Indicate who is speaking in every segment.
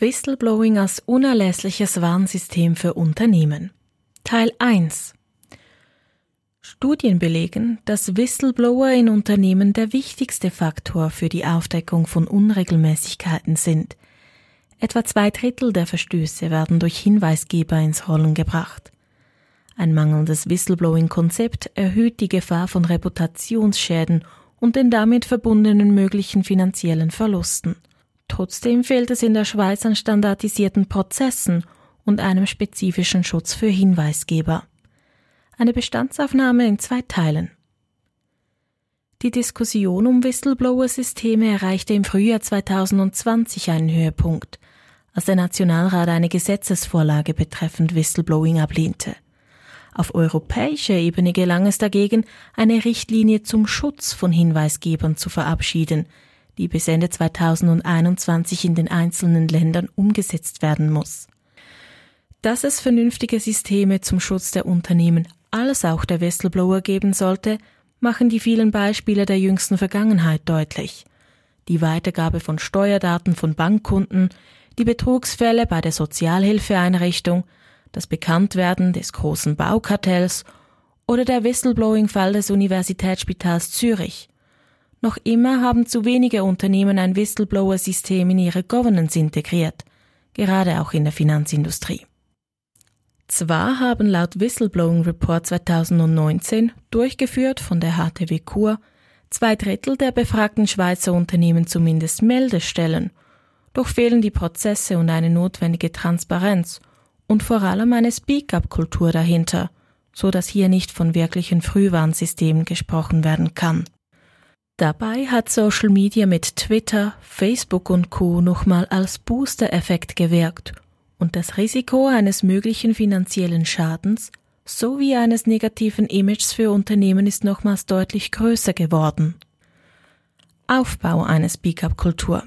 Speaker 1: Whistleblowing als unerlässliches Warnsystem für Unternehmen. Teil 1 Studien belegen, dass Whistleblower in Unternehmen der wichtigste Faktor für die Aufdeckung von Unregelmäßigkeiten sind. Etwa zwei Drittel der Verstöße werden durch Hinweisgeber ins Rollen gebracht. Ein mangelndes Whistleblowing-Konzept erhöht die Gefahr von Reputationsschäden und den damit verbundenen möglichen finanziellen Verlusten. Trotzdem fehlt es in der Schweiz an standardisierten Prozessen und einem spezifischen Schutz für Hinweisgeber. Eine Bestandsaufnahme in zwei Teilen. Die Diskussion um Whistleblower-Systeme erreichte im Frühjahr 2020 einen Höhepunkt, als der Nationalrat eine Gesetzesvorlage betreffend Whistleblowing ablehnte. Auf europäischer Ebene gelang es dagegen, eine Richtlinie zum Schutz von Hinweisgebern zu verabschieden, die bis Ende 2021 in den einzelnen Ländern umgesetzt werden muss. Dass es vernünftige Systeme zum Schutz der Unternehmen als auch der Whistleblower geben sollte, machen die vielen Beispiele der jüngsten Vergangenheit deutlich. Die Weitergabe von Steuerdaten von Bankkunden, die Betrugsfälle bei der Sozialhilfeeinrichtung, das Bekanntwerden des großen Baukartells oder der Whistleblowing-Fall des Universitätsspitals Zürich. Noch immer haben zu wenige Unternehmen ein Whistleblower-System in ihre Governance integriert, gerade auch in der Finanzindustrie. Zwar haben laut Whistleblowing Report 2019, durchgeführt von der HTW Kur, zwei Drittel der befragten Schweizer Unternehmen zumindest Meldestellen, doch fehlen die Prozesse und eine notwendige Transparenz und vor allem eine Speak-up-Kultur dahinter, so dass hier nicht von wirklichen Frühwarnsystemen gesprochen werden kann. Dabei hat Social Media mit Twitter, Facebook und Co. nochmal als Booster-Effekt gewirkt und das Risiko eines möglichen finanziellen Schadens sowie eines negativen Images für Unternehmen ist nochmals deutlich größer geworden. Aufbau einer Speak-up-Kultur.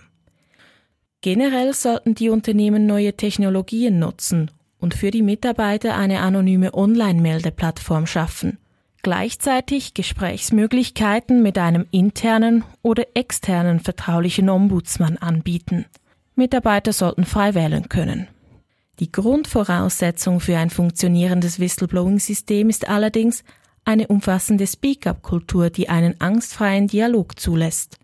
Speaker 1: Generell sollten die Unternehmen neue Technologien nutzen und für die Mitarbeiter eine anonyme Online-Meldeplattform schaffen – gleichzeitig Gesprächsmöglichkeiten mit einem internen oder externen vertraulichen Ombudsmann anbieten. Mitarbeiter sollten frei wählen können. Die Grundvoraussetzung für ein funktionierendes Whistleblowing-System ist allerdings eine umfassende Speak-up-Kultur, die einen angstfreien Dialog zulässt.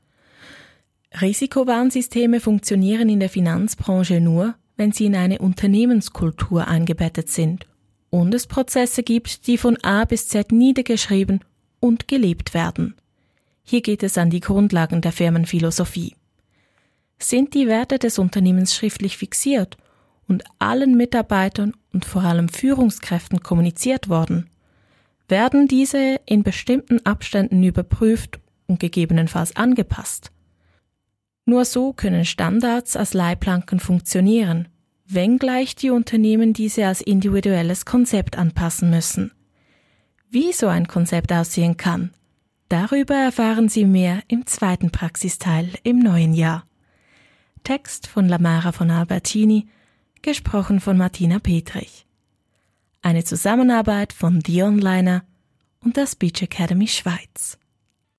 Speaker 1: Risikowarnsysteme funktionieren in der Finanzbranche nur, wenn sie in eine Unternehmenskultur eingebettet sind und es Prozesse gibt, die von A bis Z niedergeschrieben und gelebt werden. Hier geht es an die Grundlagen der Firmenphilosophie. Sind die Werte des Unternehmens schriftlich fixiert und allen Mitarbeitern und vor allem Führungskräften kommuniziert worden? Werden diese in bestimmten Abständen überprüft und gegebenenfalls angepasst? Nur so können Standards als Leitplanken funktionieren wenngleich die Unternehmen diese als individuelles Konzept anpassen müssen. Wie so ein Konzept aussehen kann, darüber erfahren Sie mehr im zweiten Praxisteil im neuen Jahr. Text von Lamara von Albertini, gesprochen von Martina Petrich. Eine Zusammenarbeit von The Onliner und der Speech Academy Schweiz.